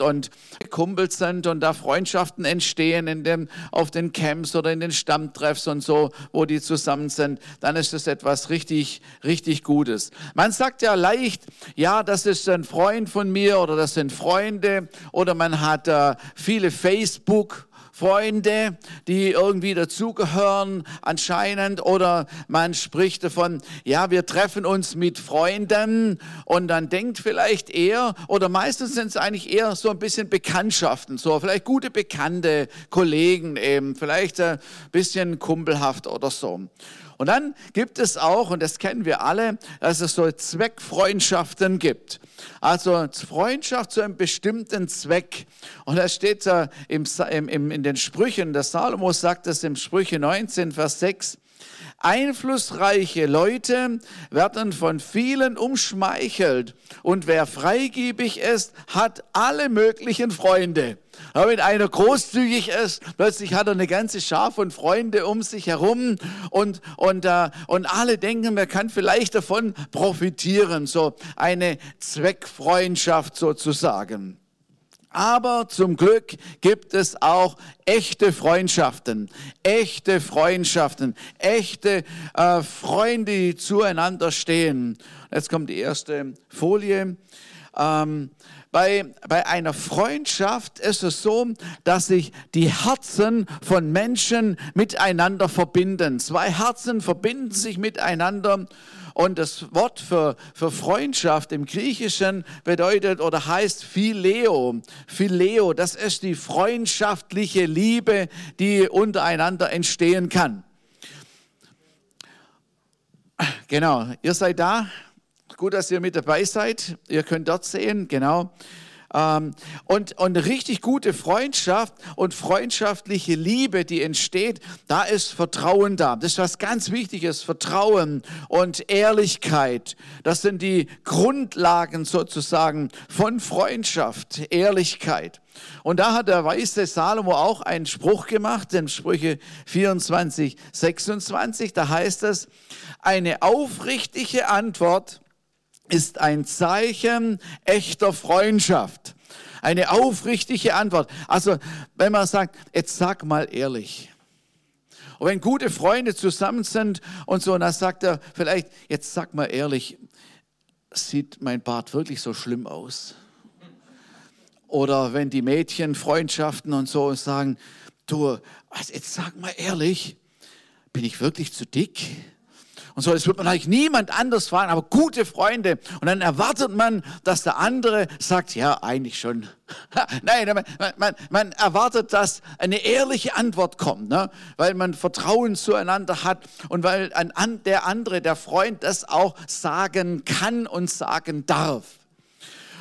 und Kumpels sind und da Freundschaften entstehen in dem, auf den Camps oder in den Stammtreffs und so, wo die zusammen sind, dann ist das etwas richtig, richtig Gutes. Man sagt ja leicht, ja, das ist ein Freund von mir oder das sind Freunde oder man hat äh, viele Facebook Freunde, die irgendwie dazugehören anscheinend oder man spricht davon, ja, wir treffen uns mit Freunden und dann denkt vielleicht eher oder meistens sind es eigentlich eher so ein bisschen Bekanntschaften, so vielleicht gute Bekannte, Kollegen eben, vielleicht ein bisschen kumpelhaft oder so. Und dann gibt es auch, und das kennen wir alle, dass es so Zweckfreundschaften gibt. Also Freundschaft zu einem bestimmten Zweck. Und das steht da im, im, in den Sprüchen, der Salomo sagt das im Sprüche 19, Vers 6. Einflussreiche Leute werden von vielen umschmeichelt und wer freigebig ist, hat alle möglichen Freunde. Aber wenn einer großzügig ist, plötzlich hat er eine ganze Schar von Freunde um sich herum und, und, äh, und alle denken, man kann vielleicht davon profitieren. So eine Zweckfreundschaft sozusagen. Aber zum Glück gibt es auch echte Freundschaften, echte Freundschaften, echte äh, Freunde, die zueinander stehen. Jetzt kommt die erste Folie. Ähm, bei, bei einer Freundschaft ist es so, dass sich die Herzen von Menschen miteinander verbinden. Zwei Herzen verbinden sich miteinander. Und das Wort für, für Freundschaft im Griechischen bedeutet oder heißt Phileo. Phileo, das ist die freundschaftliche Liebe, die untereinander entstehen kann. Genau, ihr seid da. Gut, dass ihr mit dabei seid. Ihr könnt dort sehen, genau. Ähm, und, und richtig gute Freundschaft und freundschaftliche Liebe, die entsteht, da ist Vertrauen da. Das ist was ganz Wichtiges, Vertrauen und Ehrlichkeit. Das sind die Grundlagen sozusagen von Freundschaft, Ehrlichkeit. Und da hat der weise Salomo auch einen Spruch gemacht, in Sprüche 24, 26, da heißt es, eine aufrichtige Antwort ist ein Zeichen echter Freundschaft. Eine aufrichtige Antwort. Also, wenn man sagt, jetzt sag mal ehrlich. Und wenn gute Freunde zusammen sind und so, dann sagt er vielleicht, jetzt sag mal ehrlich, sieht mein Bart wirklich so schlimm aus? Oder wenn die Mädchen Freundschaften und so sagen, du, also jetzt sag mal ehrlich, bin ich wirklich zu dick? Und so. Das wird man eigentlich niemand anders fragen, aber gute Freunde. Und dann erwartet man, dass der andere sagt, ja, eigentlich schon. Nein, man, man, man, erwartet, dass eine ehrliche Antwort kommt, ne? weil man Vertrauen zueinander hat und weil ein, der andere, der Freund, das auch sagen kann und sagen darf.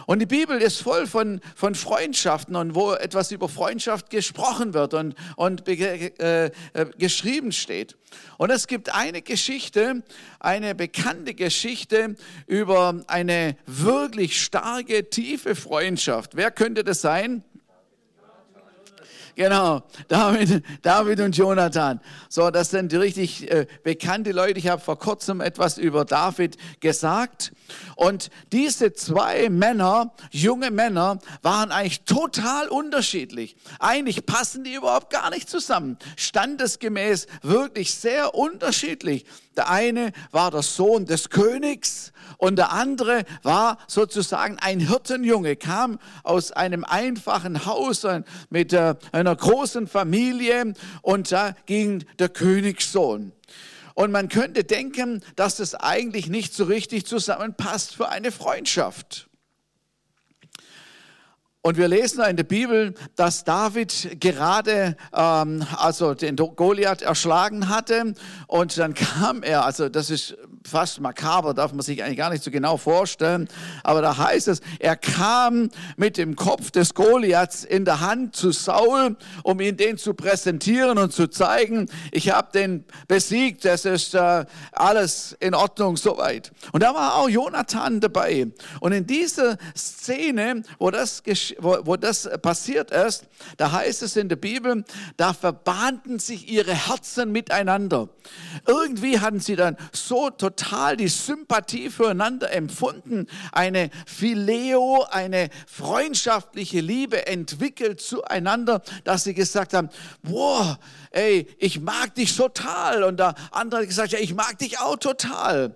Und die Bibel ist voll von, von Freundschaften und wo etwas über Freundschaft gesprochen wird und, und äh, äh, geschrieben steht. Und es gibt eine Geschichte, eine bekannte Geschichte über eine wirklich starke, tiefe Freundschaft. Wer könnte das sein? Genau, David, David und Jonathan. So, das sind richtig äh, bekannte Leute. Ich habe vor kurzem etwas über David gesagt. Und diese zwei Männer, junge Männer, waren eigentlich total unterschiedlich. Eigentlich passen die überhaupt gar nicht zusammen. Standesgemäß wirklich sehr unterschiedlich. Der eine war der Sohn des Königs und der andere war sozusagen ein Hirtenjunge, kam aus einem einfachen Haus mit äh, einer großen Familie und da ging der Königssohn. Und man könnte denken, dass das eigentlich nicht so richtig zusammenpasst für eine Freundschaft. Und wir lesen in der Bibel, dass David gerade ähm, also den Goliath erschlagen hatte und dann kam er, also das ist fast makaber, darf man sich eigentlich gar nicht so genau vorstellen. Aber da heißt es, er kam mit dem Kopf des Goliaths in der Hand zu Saul, um ihn den zu präsentieren und zu zeigen, ich habe den besiegt, das ist äh, alles in Ordnung soweit. Und da war auch Jonathan dabei. Und in dieser Szene, wo das geschah, wo, wo das passiert ist, da heißt es in der Bibel, da verbahnten sich ihre Herzen miteinander. Irgendwie hatten sie dann so total die Sympathie füreinander empfunden, eine Phileo, eine freundschaftliche Liebe entwickelt zueinander, dass sie gesagt haben, boah, ey, ich mag dich total. Und der andere hat gesagt, ja, ich mag dich auch total.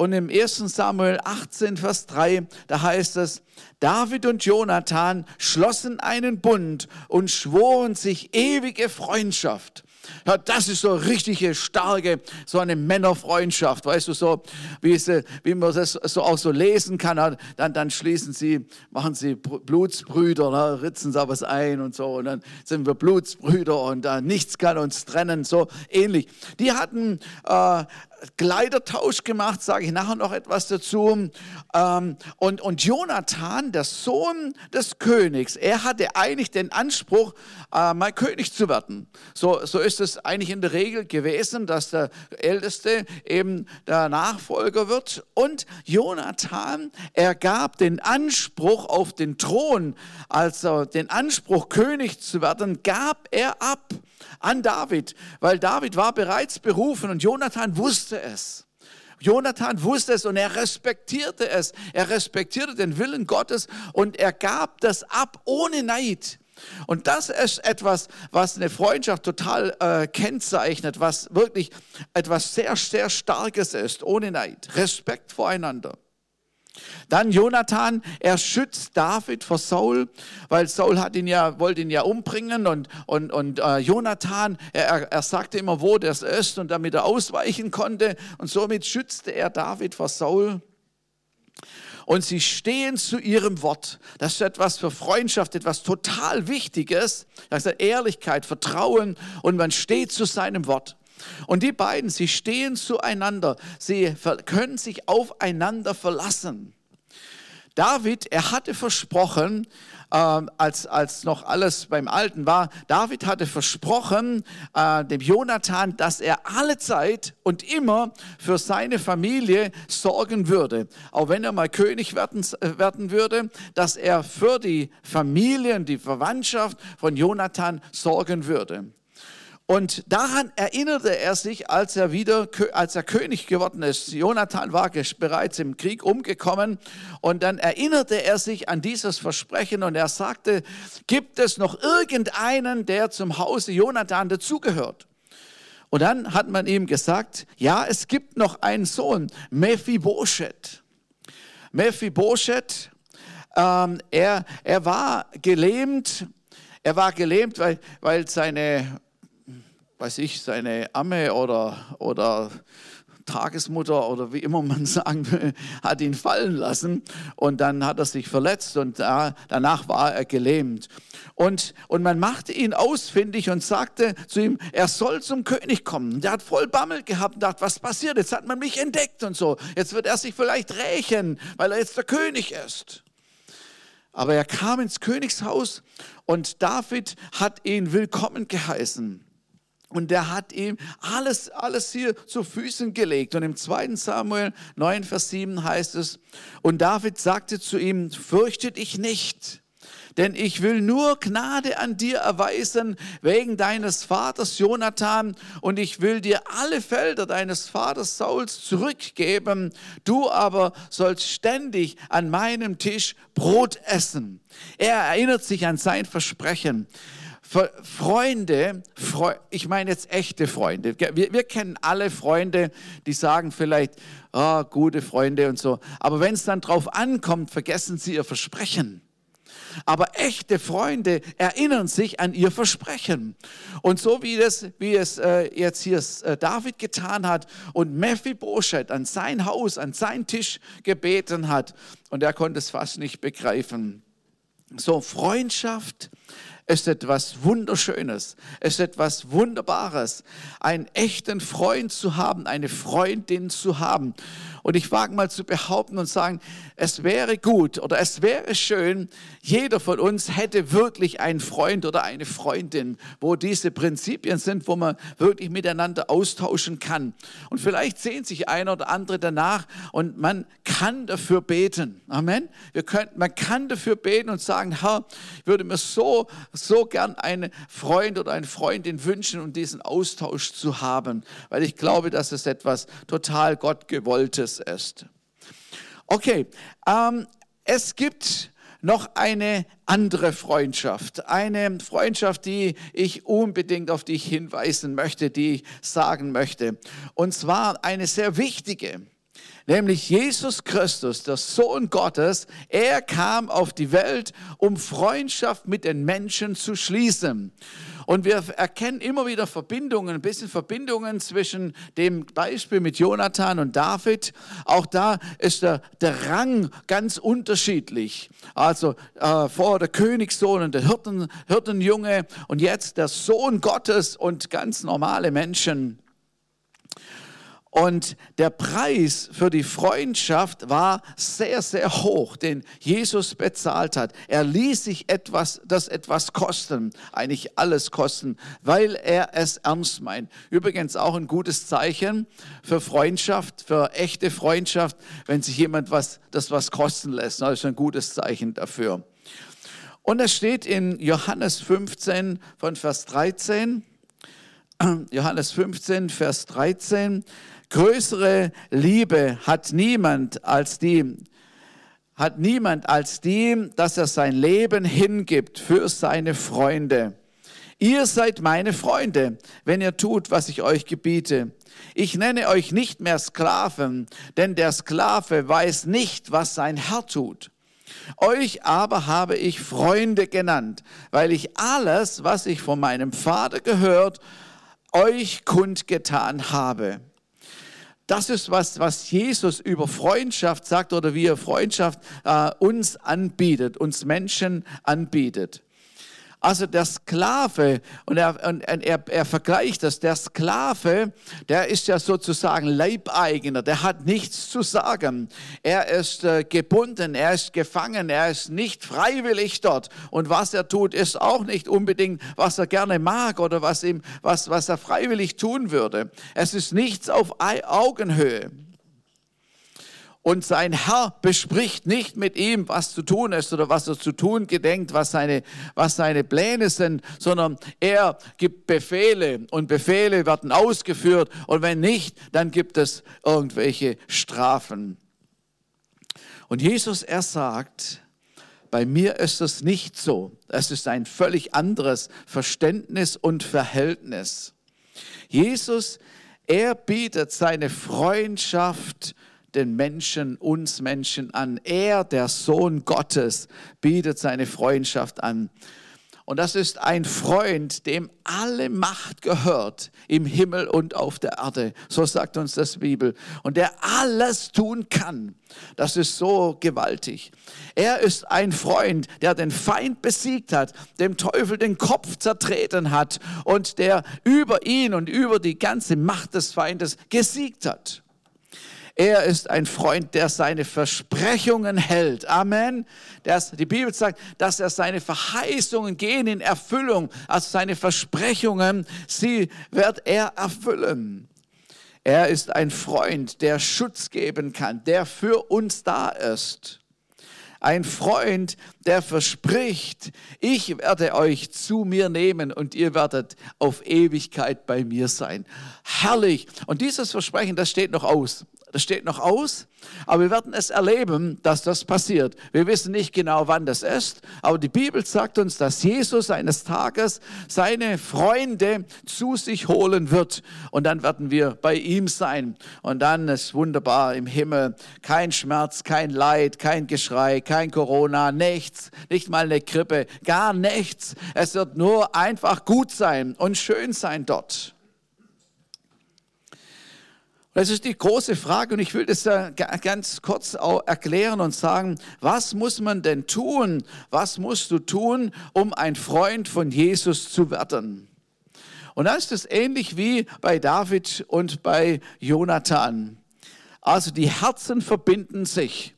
Und im 1. Samuel 18, Vers 3, da heißt es, David und Jonathan schlossen einen Bund und schworen sich ewige Freundschaft. Ja, das ist so richtige starke, so eine Männerfreundschaft, weißt du, so wie, sie, wie man das so auch so lesen kann. Dann, dann schließen sie, machen sie Blutsbrüder, ne, ritzen sie was ein und so und dann sind wir Blutsbrüder und äh, nichts kann uns trennen, so ähnlich. Die hatten äh, Kleidertausch gemacht, sage ich nachher noch etwas dazu. Ähm, und, und Jonathan, der Sohn des Königs, er hatte eigentlich den Anspruch, äh, mal König zu werden. So, so ist es eigentlich in der Regel gewesen, dass der Älteste eben der Nachfolger wird. Und Jonathan, er gab den Anspruch auf den Thron, also den Anspruch, König zu werden, gab er ab an David, weil David war bereits berufen und Jonathan wusste es. Jonathan wusste es und er respektierte es. Er respektierte den Willen Gottes und er gab das ab ohne Neid. Und das ist etwas, was eine Freundschaft total äh, kennzeichnet, was wirklich etwas sehr, sehr Starkes ist, ohne Neid. Respekt voreinander. Dann Jonathan, er schützt David vor Saul, weil Saul hat ihn ja, wollte ihn ja umbringen und, und, und äh, Jonathan, er, er sagte immer, wo das ist und damit er ausweichen konnte und somit schützte er David vor Saul. Und sie stehen zu ihrem Wort. Das ist etwas für Freundschaft, etwas total Wichtiges. Das ist Ehrlichkeit, Vertrauen und man steht zu seinem Wort. Und die beiden, sie stehen zueinander. Sie können sich aufeinander verlassen. David, er hatte versprochen, äh, als, als noch alles beim Alten war, David hatte versprochen äh, dem Jonathan, dass er alle Zeit und immer für seine Familie sorgen würde. Auch wenn er mal König werden, äh, werden würde, dass er für die Familie und die Verwandtschaft von Jonathan sorgen würde. Und daran erinnerte er sich, als er wieder, als er König geworden ist. Jonathan war bereits im Krieg umgekommen und dann erinnerte er sich an dieses Versprechen und er sagte, gibt es noch irgendeinen, der zum Hause Jonathan dazugehört? Und dann hat man ihm gesagt, ja, es gibt noch einen Sohn, Mephibosheth. Mephibosheth, ähm, er, er war gelähmt, er war gelähmt, weil, weil seine weiß ich, seine Amme oder, oder Tagesmutter oder wie immer man sagen will, hat ihn fallen lassen und dann hat er sich verletzt und da, danach war er gelähmt. Und, und man machte ihn ausfindig und sagte zu ihm, er soll zum König kommen. Der hat voll Bammel gehabt und dachte, was passiert? Jetzt hat man mich entdeckt und so. Jetzt wird er sich vielleicht rächen, weil er jetzt der König ist. Aber er kam ins Königshaus und David hat ihn willkommen geheißen. Und der hat ihm alles, alles hier zu Füßen gelegt. Und im 2. Samuel 9, Vers 7 heißt es, und David sagte zu ihm, fürchte dich nicht, denn ich will nur Gnade an dir erweisen wegen deines Vaters Jonathan und ich will dir alle Felder deines Vaters Sauls zurückgeben. Du aber sollst ständig an meinem Tisch Brot essen. Er erinnert sich an sein Versprechen. Freunde, ich meine jetzt echte Freunde. Wir, wir, kennen alle Freunde, die sagen vielleicht, oh, gute Freunde und so. Aber wenn es dann drauf ankommt, vergessen sie ihr Versprechen. Aber echte Freunde erinnern sich an ihr Versprechen. Und so wie, das, wie es äh, jetzt hier äh, David getan hat und Mephibosheth an sein Haus, an seinen Tisch gebeten hat, und er konnte es fast nicht begreifen. So Freundschaft ist etwas Wunderschönes, ist etwas Wunderbares, einen echten Freund zu haben, eine Freundin zu haben. Und ich wage mal zu behaupten und sagen, es wäre gut oder es wäre schön, jeder von uns hätte wirklich einen Freund oder eine Freundin, wo diese Prinzipien sind, wo man wirklich miteinander austauschen kann. Und vielleicht sehen sich einer oder andere danach und man kann dafür beten. Amen. Wir können, man kann dafür beten und sagen, Herr, ich würde mir so, so gern einen Freund oder eine Freundin wünschen und diesen Austausch zu haben, weil ich glaube, dass es etwas total Gottgewolltes ist. Okay, ähm, es gibt noch eine andere Freundschaft. Eine Freundschaft, die ich unbedingt auf die ich hinweisen möchte, die ich sagen möchte. Und zwar eine sehr wichtige. Nämlich Jesus Christus, der Sohn Gottes, er kam auf die Welt, um Freundschaft mit den Menschen zu schließen. Und wir erkennen immer wieder Verbindungen, ein bisschen Verbindungen zwischen dem Beispiel mit Jonathan und David. Auch da ist der, der Rang ganz unterschiedlich. Also äh, vor der Königssohn und der Hirten, Hirtenjunge und jetzt der Sohn Gottes und ganz normale Menschen. Und der Preis für die Freundschaft war sehr, sehr hoch, den Jesus bezahlt hat. Er ließ sich etwas, das etwas kosten, eigentlich alles kosten, weil er es ernst meint. Übrigens auch ein gutes Zeichen für Freundschaft, für echte Freundschaft, wenn sich jemand was, das was kosten lässt. Das ist ein gutes Zeichen dafür. Und es steht in Johannes 15 von Vers 13, Johannes 15, Vers 13, Größere Liebe hat niemand als die, hat niemand als die, dass er sein Leben hingibt für seine Freunde. Ihr seid meine Freunde, wenn ihr tut, was ich euch gebiete. Ich nenne euch nicht mehr Sklaven, denn der Sklave weiß nicht, was sein Herr tut. Euch aber habe ich Freunde genannt, weil ich alles, was ich von meinem Vater gehört, euch kundgetan habe. Das ist was, was Jesus über Freundschaft sagt oder wie er Freundschaft äh, uns anbietet, uns Menschen anbietet. Also der Sklave, und er, und er, er vergleicht das, der Sklave, der ist ja sozusagen Leibeigener, der hat nichts zu sagen. Er ist äh, gebunden, er ist gefangen, er ist nicht freiwillig dort. Und was er tut, ist auch nicht unbedingt, was er gerne mag oder was, ihm, was, was er freiwillig tun würde. Es ist nichts auf Augenhöhe. Und sein Herr bespricht nicht mit ihm, was zu tun ist oder was er zu tun gedenkt, was seine, was seine Pläne sind, sondern er gibt Befehle und Befehle werden ausgeführt und wenn nicht, dann gibt es irgendwelche Strafen. Und Jesus, er sagt, bei mir ist es nicht so. Es ist ein völlig anderes Verständnis und Verhältnis. Jesus, er bietet seine Freundschaft den Menschen, uns Menschen an. Er, der Sohn Gottes, bietet seine Freundschaft an. Und das ist ein Freund, dem alle Macht gehört im Himmel und auf der Erde. So sagt uns das Bibel. Und der alles tun kann. Das ist so gewaltig. Er ist ein Freund, der den Feind besiegt hat, dem Teufel den Kopf zertreten hat und der über ihn und über die ganze Macht des Feindes gesiegt hat. Er ist ein Freund, der seine Versprechungen hält. Amen. Das, die Bibel sagt, dass er seine Verheißungen gehen in Erfüllung. Also seine Versprechungen, sie wird er erfüllen. Er ist ein Freund, der Schutz geben kann, der für uns da ist. Ein Freund, der verspricht, ich werde euch zu mir nehmen und ihr werdet auf Ewigkeit bei mir sein. Herrlich. Und dieses Versprechen, das steht noch aus. Das steht noch aus, aber wir werden es erleben, dass das passiert. Wir wissen nicht genau, wann das ist, aber die Bibel sagt uns, dass Jesus eines Tages seine Freunde zu sich holen wird und dann werden wir bei ihm sein. Und dann ist wunderbar im Himmel kein Schmerz, kein Leid, kein Geschrei, kein Corona, nichts, nicht mal eine Krippe, gar nichts. Es wird nur einfach gut sein und schön sein dort. Das ist die große Frage und ich will das ganz kurz erklären und sagen, was muss man denn tun? Was musst du tun, um ein Freund von Jesus zu werden? Und da ist es ähnlich wie bei David und bei Jonathan. Also die Herzen verbinden sich.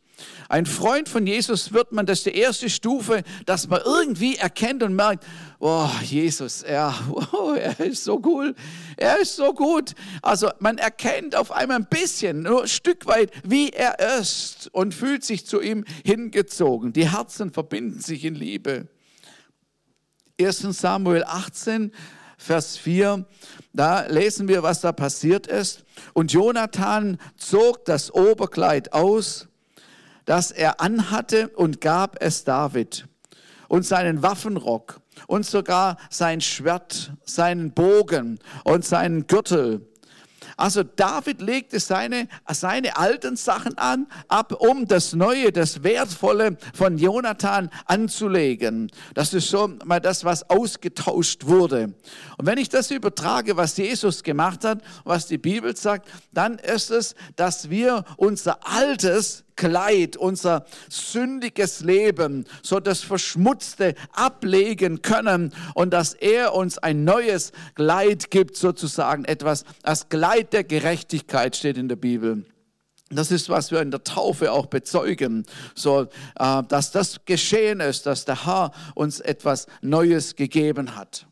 Ein Freund von Jesus wird man, das ist die erste Stufe, dass man irgendwie erkennt und merkt, oh, Jesus, er, oh, er ist so cool, er ist so gut. Also man erkennt auf einmal ein bisschen, nur ein Stück weit, wie er ist und fühlt sich zu ihm hingezogen. Die Herzen verbinden sich in Liebe. 1 Samuel 18, Vers 4, da lesen wir, was da passiert ist. Und Jonathan zog das Oberkleid aus das er anhatte und gab es David und seinen Waffenrock und sogar sein Schwert, seinen Bogen und seinen Gürtel also David legte seine, seine alten Sachen an, ab, um das Neue, das Wertvolle von Jonathan anzulegen. Das ist so mal das, was ausgetauscht wurde. Und wenn ich das übertrage, was Jesus gemacht hat, was die Bibel sagt, dann ist es, dass wir unser altes Kleid, unser sündiges Leben, so das Verschmutzte ablegen können und dass er uns ein neues Kleid gibt, sozusagen etwas, das Kleid der Gerechtigkeit steht in der Bibel. Das ist, was wir in der Taufe auch bezeugen, so, äh, dass das geschehen ist, dass der Herr uns etwas Neues gegeben hat.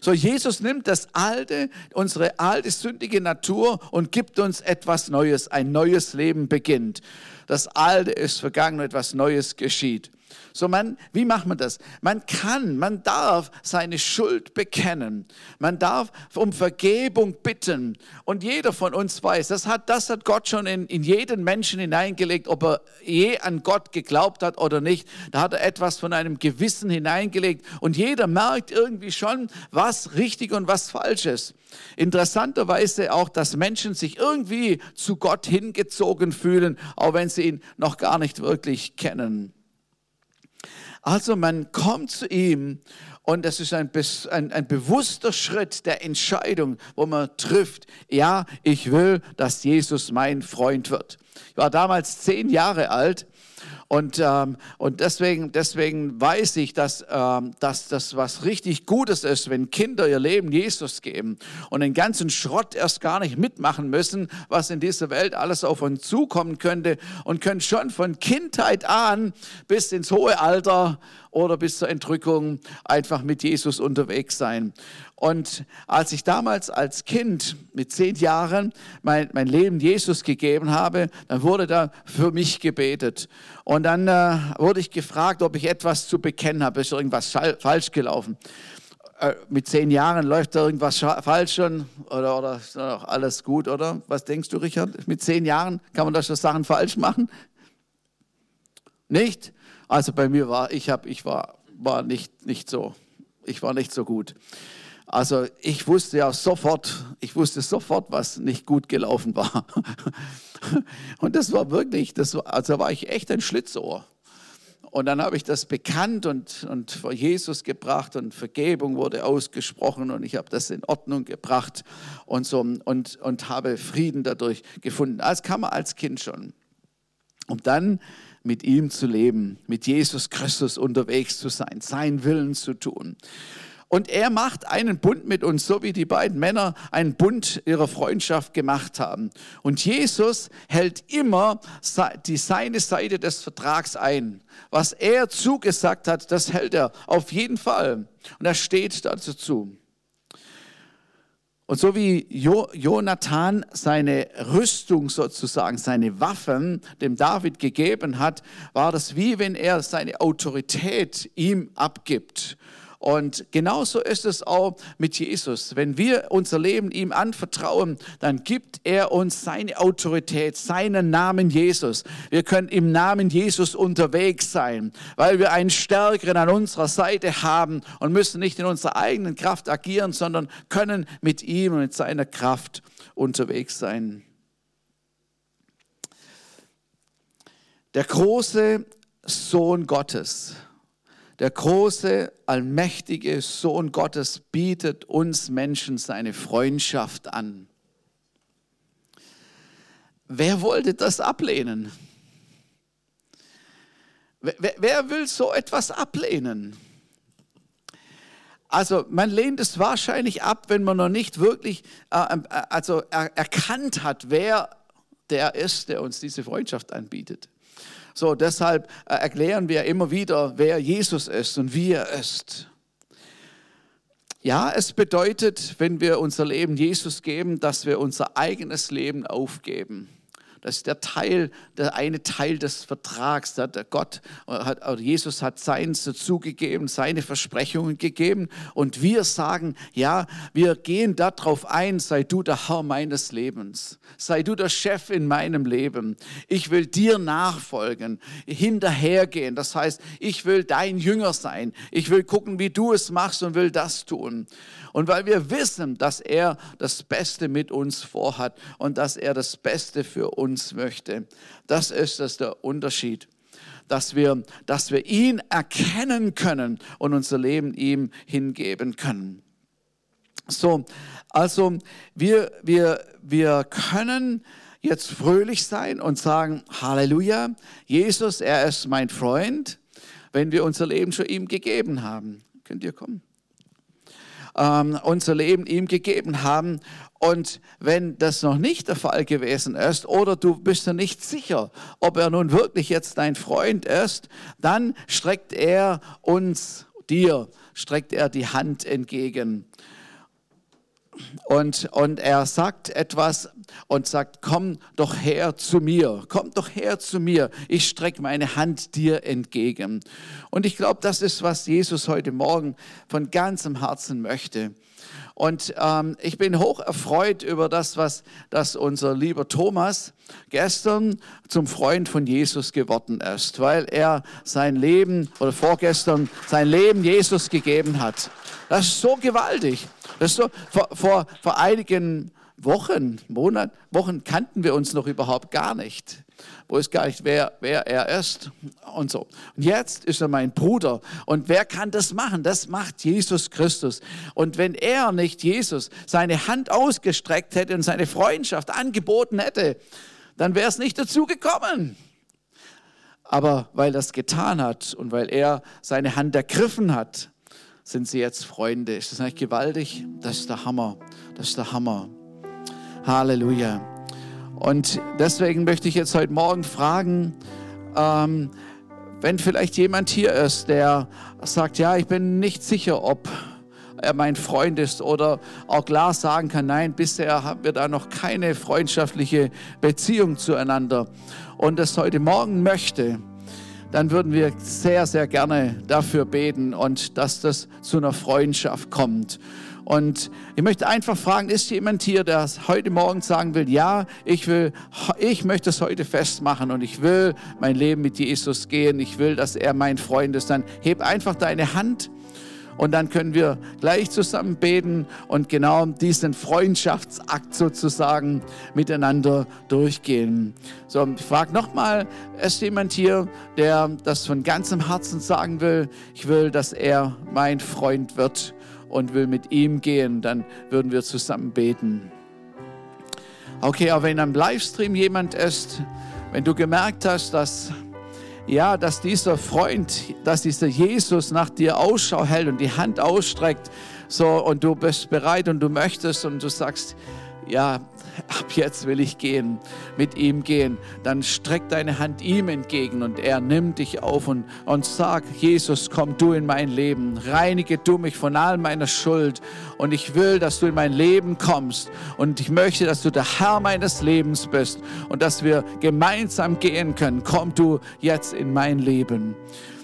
So, Jesus nimmt das alte, unsere alte sündige Natur und gibt uns etwas Neues. Ein neues Leben beginnt. Das alte ist vergangen, etwas Neues geschieht. So man, wie macht man das? Man kann, man darf seine Schuld bekennen. Man darf um Vergebung bitten. Und jeder von uns weiß, das hat, das hat Gott schon in, in jeden Menschen hineingelegt, ob er je an Gott geglaubt hat oder nicht. Da hat er etwas von einem Gewissen hineingelegt. Und jeder merkt irgendwie schon, was richtig und was falsch ist. Interessanterweise auch, dass Menschen sich irgendwie zu Gott hingezogen fühlen, auch wenn sie ihn noch gar nicht wirklich kennen. Also man kommt zu ihm und das ist ein, ein, ein, bewusster Schritt der Entscheidung, wo man trifft, ja, ich will, dass Jesus mein Freund wird. Ich war damals zehn Jahre alt und, ähm, und deswegen, deswegen weiß ich, dass, ähm, dass das was richtig Gutes ist, wenn Kinder ihr Leben Jesus geben und den ganzen Schrott erst gar nicht mitmachen müssen, was in dieser Welt alles auf uns zukommen könnte und können schon von Kindheit an bis ins hohe Alter oder bis zur Entrückung einfach mit Jesus unterwegs sein. Und als ich damals als Kind mit zehn Jahren mein, mein Leben Jesus gegeben habe, dann wurde da für mich gebetet. Und dann äh, wurde ich gefragt, ob ich etwas zu bekennen habe. Ist irgendwas falsch gelaufen? Äh, mit zehn Jahren läuft da irgendwas falsch schon oder, oder ist noch alles gut, oder? Was denkst du, Richard? Mit zehn Jahren kann man da schon Sachen falsch machen? Nicht? Also bei mir war, ich, hab, ich war, war nicht, nicht so, ich war nicht so gut. Also ich wusste ja sofort, ich wusste sofort, was nicht gut gelaufen war. Und das war wirklich, das war, also war ich echt ein Schlitzohr. Und dann habe ich das bekannt und, und vor Jesus gebracht und Vergebung wurde ausgesprochen und ich habe das in Ordnung gebracht und so und, und habe Frieden dadurch gefunden. Als kam man als Kind schon. Und dann mit ihm zu leben, mit Jesus Christus unterwegs zu sein, seinen Willen zu tun. Und er macht einen Bund mit uns, so wie die beiden Männer einen Bund ihrer Freundschaft gemacht haben. Und Jesus hält immer die seine Seite des Vertrags ein. Was er zugesagt hat, das hält er auf jeden Fall. Und er steht dazu zu. Und so wie jo Jonathan seine Rüstung sozusagen, seine Waffen dem David gegeben hat, war das wie wenn er seine Autorität ihm abgibt. Und genauso ist es auch mit Jesus. Wenn wir unser Leben ihm anvertrauen, dann gibt er uns seine Autorität, seinen Namen Jesus. Wir können im Namen Jesus unterwegs sein, weil wir einen Stärkeren an unserer Seite haben und müssen nicht in unserer eigenen Kraft agieren, sondern können mit ihm und mit seiner Kraft unterwegs sein. Der große Sohn Gottes der große, allmächtige Sohn Gottes bietet uns Menschen seine Freundschaft an. Wer wollte das ablehnen? Wer, wer will so etwas ablehnen? Also man lehnt es wahrscheinlich ab, wenn man noch nicht wirklich äh, äh also er, erkannt hat, wer der ist, der uns diese Freundschaft anbietet. So, deshalb äh, erklären wir immer wieder, wer Jesus ist und wie er ist. Ja, es bedeutet, wenn wir unser Leben Jesus geben, dass wir unser eigenes Leben aufgeben. Das ist der Teil, der eine Teil des Vertrags. Der Gott hat, Jesus hat seins dazugegeben, seine Versprechungen gegeben. Und wir sagen, ja, wir gehen darauf ein, sei du der Herr meines Lebens. Sei du der Chef in meinem Leben. Ich will dir nachfolgen, hinterhergehen. Das heißt, ich will dein Jünger sein. Ich will gucken, wie du es machst und will das tun. Und weil wir wissen, dass er das Beste mit uns vorhat und dass er das Beste für uns möchte. Das ist das der Unterschied. Dass wir, dass wir ihn erkennen können und unser Leben ihm hingeben können. So, also wir, wir, wir können jetzt fröhlich sein und sagen, Halleluja, Jesus, er ist mein Freund, wenn wir unser Leben schon ihm gegeben haben. Könnt ihr kommen? Ähm, unser Leben ihm gegeben haben. Und wenn das noch nicht der Fall gewesen ist oder du bist dir nicht sicher, ob er nun wirklich jetzt dein Freund ist, dann streckt er uns, dir, streckt er die Hand entgegen. Und, und er sagt etwas und sagt, komm doch her zu mir, komm doch her zu mir, ich strecke meine Hand dir entgegen. Und ich glaube, das ist, was Jesus heute Morgen von ganzem Herzen möchte. Und ähm, ich bin hoch erfreut über das, was das unser lieber Thomas gestern zum Freund von Jesus geworden ist, weil er sein Leben oder vorgestern sein Leben Jesus gegeben hat. Das ist so gewaltig. Das ist so, vor, vor, vor einigen Wochen, Monaten, Wochen kannten wir uns noch überhaupt gar nicht. Wo ist gar nicht, wer, wer er ist und so. Und jetzt ist er mein Bruder. Und wer kann das machen? Das macht Jesus Christus. Und wenn er nicht Jesus seine Hand ausgestreckt hätte und seine Freundschaft angeboten hätte, dann wäre es nicht dazu gekommen. Aber weil er es getan hat und weil er seine Hand ergriffen hat, sind sie jetzt Freunde. Ist das nicht gewaltig? Das ist der Hammer. Das ist der Hammer. Halleluja. Und deswegen möchte ich jetzt heute Morgen fragen, ähm, wenn vielleicht jemand hier ist, der sagt, ja, ich bin nicht sicher, ob er mein Freund ist oder auch klar sagen kann, nein, bisher haben wir da noch keine freundschaftliche Beziehung zueinander und es heute Morgen möchte, dann würden wir sehr, sehr gerne dafür beten und dass das zu einer Freundschaft kommt. Und ich möchte einfach fragen, ist jemand hier, der heute Morgen sagen will, ja, ich will, ich möchte es heute festmachen und ich will mein Leben mit Jesus gehen. Ich will, dass er mein Freund ist. Dann heb einfach deine Hand und dann können wir gleich zusammen beten und genau diesen Freundschaftsakt sozusagen miteinander durchgehen. So, ich frage nochmal, ist jemand hier, der das von ganzem Herzen sagen will, ich will, dass er mein Freund wird und will mit ihm gehen, dann würden wir zusammen beten. Okay, aber wenn am Livestream jemand ist, wenn du gemerkt hast, dass ja, dass dieser Freund, dass dieser Jesus nach dir Ausschau hält und die Hand ausstreckt, so und du bist bereit und du möchtest und du sagst, ja, ab jetzt will ich gehen, mit ihm gehen, dann streck deine Hand ihm entgegen und er nimmt dich auf und, und sag, Jesus, komm du in mein Leben, reinige du mich von all meiner Schuld und ich will, dass du in mein Leben kommst und ich möchte, dass du der Herr meines Lebens bist und dass wir gemeinsam gehen können. Komm du jetzt in mein Leben.